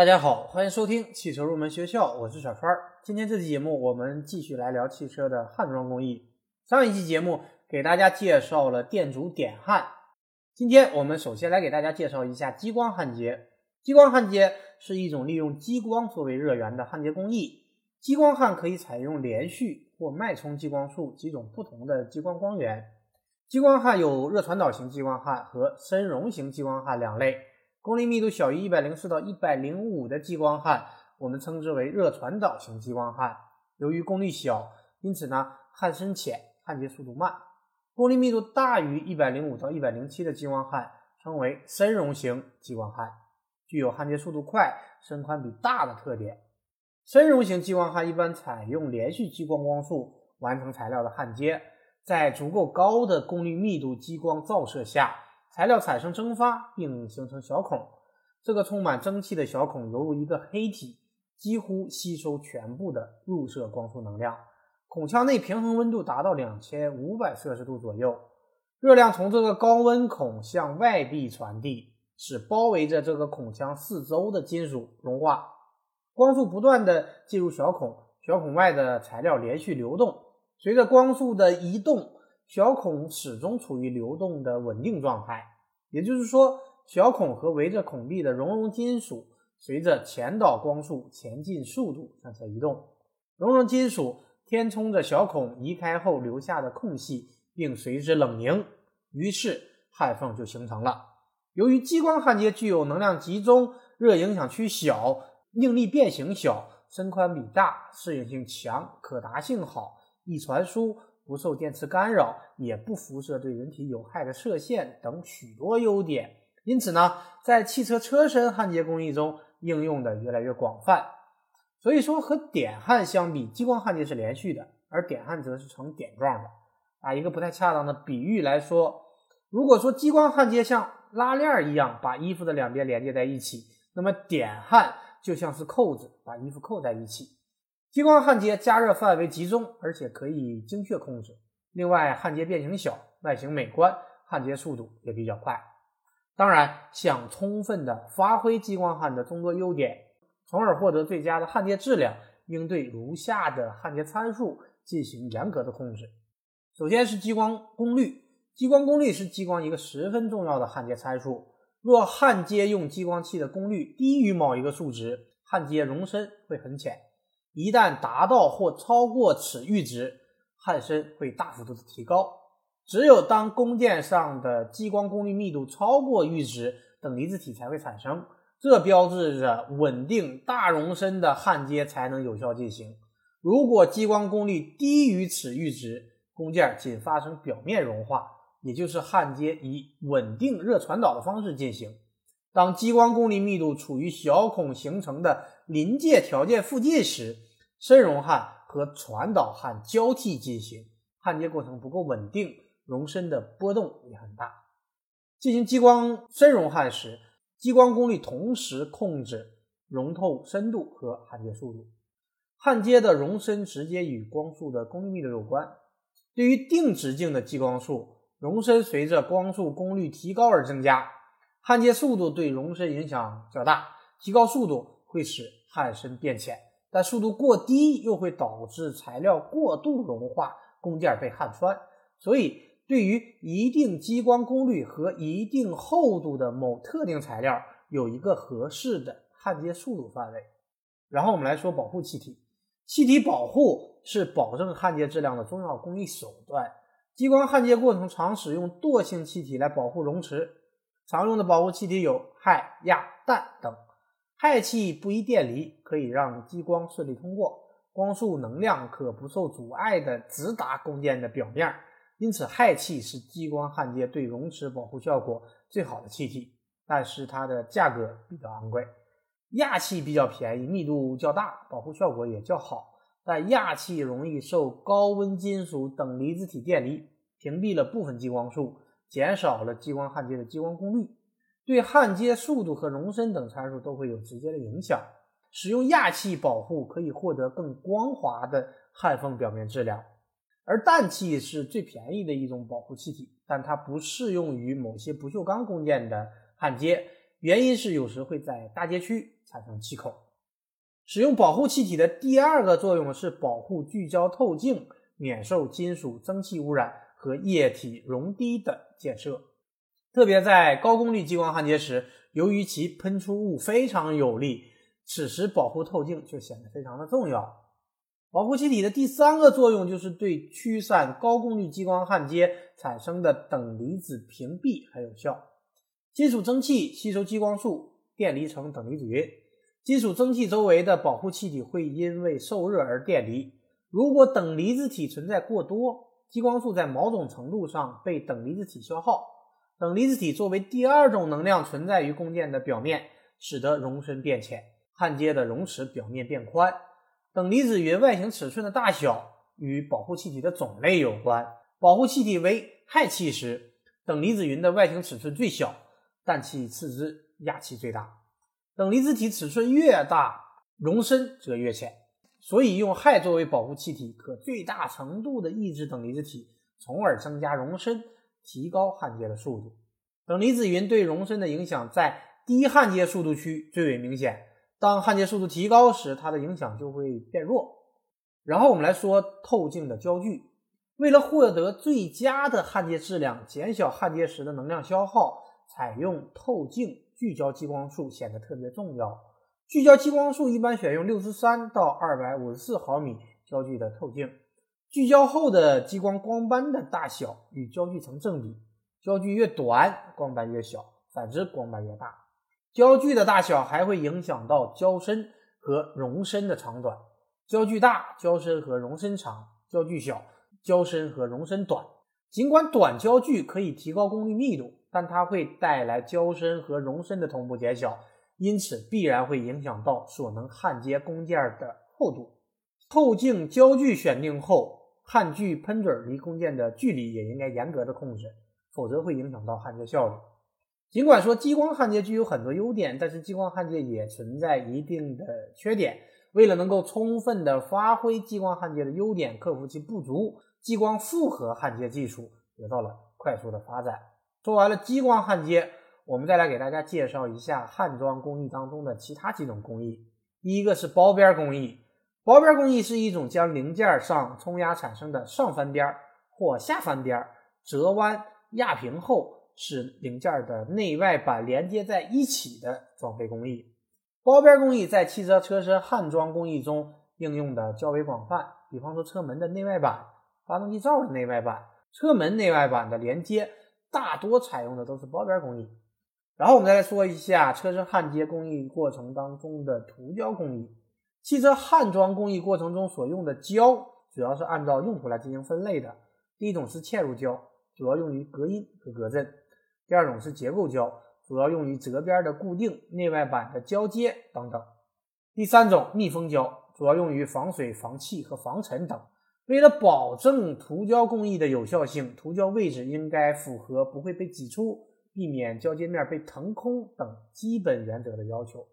大家好，欢迎收听汽车入门学校，我是小川。今天这期节目我们继续来聊汽车的焊装工艺。上一期节目给大家介绍了电阻点焊，今天我们首先来给大家介绍一下激光焊接。激光焊接是一种利用激光作为热源的焊接工艺。激光焊可以采用连续或脉冲激光束几种不同的激光光源。激光焊有热传导型激光焊和深熔型激光焊两类。功率密度小于一百零四到一百零五的激光焊，我们称之为热传导型激光焊。由于功率小，因此呢焊深浅，焊接速度慢。功率密度大于一百零五到一百零七的激光焊，称为深熔型激光焊，具有焊接速度快、深宽比大的特点。深熔型激光焊一般采用连续激光光束完成材料的焊接，在足够高的功率密度激光照射下。材料产生蒸发并形成小孔，这个充满蒸汽的小孔犹如一个黑体，几乎吸收全部的入射光束能量。孔腔内平衡温度达到两千五百摄氏度左右，热量从这个高温孔向外壁传递，使包围着这个孔腔四周的金属融化。光束不断的进入小孔，小孔外的材料连续流动，随着光束的移动。小孔始终处于流动的稳定状态，也就是说，小孔和围着孔壁的熔融金属随着前导光束前进速度向下移动。熔融金属填充着小孔移开后留下的空隙，并随之冷凝，于是焊缝就形成了。由于激光焊接具有能量集中、热影响区小、应力变形小、深宽比大、适应性强、可达性好、易传输。不受电磁干扰，也不辐射对人体有害的射线等许多优点，因此呢，在汽车车身焊接工艺中应用的越来越广泛。所以说，和点焊相比，激光焊接是连续的，而点焊则是呈点状的。啊，一个不太恰当的比喻来说，如果说激光焊接像拉链一样把衣服的两边连接在一起，那么点焊就像是扣子把衣服扣在一起。激光焊接加热范围集中，而且可以精确控制。另外，焊接变形小，外形美观，焊接速度也比较快。当然，想充分的发挥激光焊的众多优点，从而获得最佳的焊接质量，应对如下的焊接参数进行严格的控制。首先是激光功率，激光功率是激光一个十分重要的焊接参数。若焊接用激光器的功率低于某一个数值，焊接熔深会很浅。一旦达到或超过此阈值，焊深会大幅度的提高。只有当工件上的激光功率密度超过阈值，等离子体才会产生。这标志着稳定大熔深的焊接才能有效进行。如果激光功率低于此阈值，工件仅发生表面融化，也就是焊接以稳定热传导的方式进行。当激光功率密度处于小孔形成的临界条件附近时，深熔焊和传导焊交替进行，焊接过程不够稳定，熔深的波动也很大。进行激光深熔焊时，激光功率同时控制熔透深度和焊接速度。焊接的熔深直接与光束的功率密度有关。对于定直径的激光束，熔深随着光束功率提高而增加。焊接速度对熔深影响较大，提高速度会使焊深变浅，但速度过低又会导致材料过度融化，工件被焊穿。所以，对于一定激光功率和一定厚度的某特定材料，有一个合适的焊接速度范围。然后我们来说保护气体，气体保护是保证焊接质量的重要工艺手段。激光焊接过程常使用惰性气体来保护熔池。常用的保护气体有氦、氩、氮等。氦气不易电离，可以让激光顺利通过，光束能量可不受阻碍的直达工件的表面，因此氦气是激光焊接对熔池保护效果最好的气体，但是它的价格比较昂贵。氩气比较便宜，密度较大，保护效果也较好，但氩气容易受高温金属等离子体电离，屏蔽了部分激光束。减少了激光焊接的激光功率，对焊接速度和熔深等参数都会有直接的影响。使用氩气保护可以获得更光滑的焊缝表面质量，而氮气是最便宜的一种保护气体，但它不适用于某些不锈钢工件的焊接，原因是有时会在大街区产生气口。使用保护气体的第二个作用是保护聚焦透镜免受金属蒸汽污染和液体溶滴的建设。特别在高功率激光焊接时，由于其喷出物非常有力，此时保护透镜就显得非常的重要。保护气体的第三个作用就是对驱散高功率激光焊接产生的等离子屏蔽很有效。金属蒸汽吸收激光束，电离成等离子云。金属蒸汽周围的保护气体会因为受热而电离。如果等离子体存在过多，激光束在某种程度上被等离子体消耗。等离子体作为第二种能量存在于供件的表面，使得容深变浅，焊接的容尺表面变宽。等离子云外形尺寸的大小与保护气体的种类有关。保护气体为氦气时，等离子云的外形尺寸最小，氮气次之，氩气最大。等离子体尺寸越大，容深则越浅，所以用氦作为保护气体，可最大程度的抑制等离子体，从而增加容深，提高焊接的速度。等离子云对容深的影响在低焊接速度区最为明显，当焊接速度提高时，它的影响就会变弱。然后我们来说透镜的焦距，为了获得最佳的焊接质量，减小焊接时的能量消耗，采用透镜。聚焦激光束显得特别重要。聚焦激光束一般选用六十三到二百五十四毫米焦距的透镜。聚焦后的激光光斑的大小与焦距成正比，焦距越短，光斑越小；反之，光斑越大。焦距的大小还会影响到焦深和容深的长短。焦距大，焦深和容深长；焦距小，焦深和容深短。尽管短焦距可以提高功率密度。但它会带来焦深和容深的同步减小，因此必然会影响到所能焊接工件的厚度。透镜焦距选定后，焊具喷嘴离工件的距离也应该严格的控制，否则会影响到焊接效率。尽管说激光焊接具有很多优点，但是激光焊接也存在一定的缺点。为了能够充分的发挥激光焊接的优点，克服其不足，激光复合焊接技术得到了快速的发展。说完了激光焊接，我们再来给大家介绍一下焊装工艺当中的其他几种工艺。一个是包边工艺，包边工艺是一种将零件上冲压产生的上翻边或下翻边折弯压平后，使零件的内外板连接在一起的装配工艺。包边工艺在汽车车身焊装工艺中应用的较为广泛，比方说车门的内外板、发动机罩的内外板、车门内外板的连接。大多采用的都是包边工艺，然后我们再来说一下车身焊接工艺过程当中的涂胶工艺。汽车焊装工艺过程中所用的胶，主要是按照用途来进行分类的。第一种是嵌入胶，主要用于隔音和隔震；第二种是结构胶，主要用于折边的固定、内外板的交接等等；第三种密封胶，主要用于防水、防气和防尘等。为了保证涂胶工艺的有效性，涂胶位置应该符合不会被挤出、避免交接面被腾空等基本原则的要求。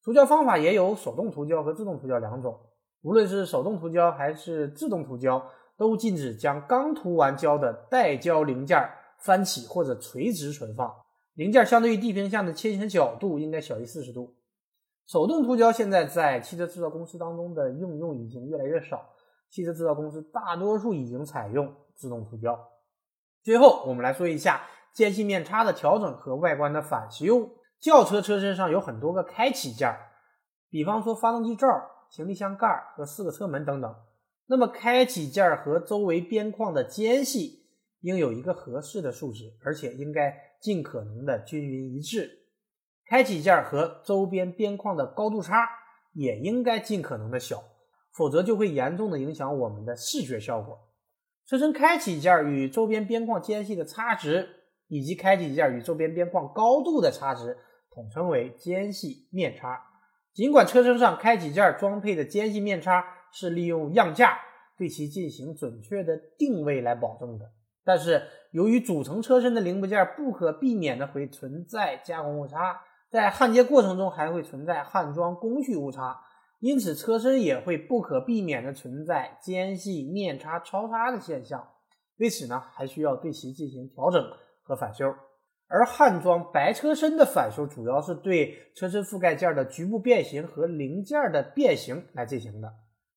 涂胶方法也有手动涂胶和自动涂胶两种。无论是手动涂胶还是自动涂胶，都禁止将刚涂完胶的带胶零件翻起或者垂直存放。零件相对于地平线的切线角度应该小于四十度。手动涂胶现在在汽车制造公司当中的应用已经越来越少。汽车制造公司大多数已经采用自动涂胶。最后，我们来说一下间隙面差的调整和外观的返修。轿车车身上有很多个开启件，比方说发动机罩、行李箱盖和四个车门等等。那么，开启件和周围边框的间隙应有一个合适的数值，而且应该尽可能的均匀一致。开启件和周边边框的高度差也应该尽可能的小。否则就会严重的影响我们的视觉效果。车身开启件与周边边框间隙的差值，以及开启件与周边边框高度的差值，统称为间隙面差。尽管车身上开启件装配的间隙面差是利用样架对其进行准确的定位来保证的，但是由于组成车身的零部件不可避免的会存在加工误差，在焊接过程中还会存在焊装工序误差。因此，车身也会不可避免的存在间隙面差超差的现象。为此呢，还需要对其进行调整和返修。而汉装白车身的返修主要是对车身覆盖件的局部变形和零件的变形来进行的。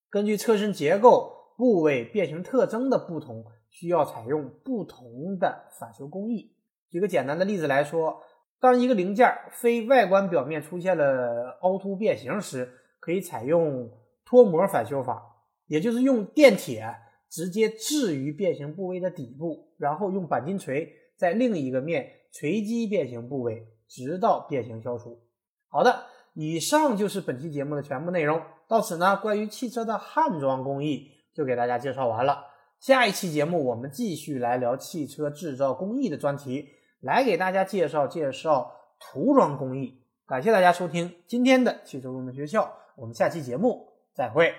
根据车身结构、部位、变形特征的不同，需要采用不同的返修工艺。举个简单的例子来说，当一个零件非外观表面出现了凹凸变形时，可以采用脱模返修法，也就是用电铁直接置于变形部位的底部，然后用钣金锤在另一个面锤击变形部位，直到变形消除。好的，以上就是本期节目的全部内容。到此呢，关于汽车的焊装工艺就给大家介绍完了。下一期节目我们继续来聊汽车制造工艺的专题。来给大家介绍介绍涂装工艺，感谢大家收听今天的汽车入门学校，我们下期节目再会。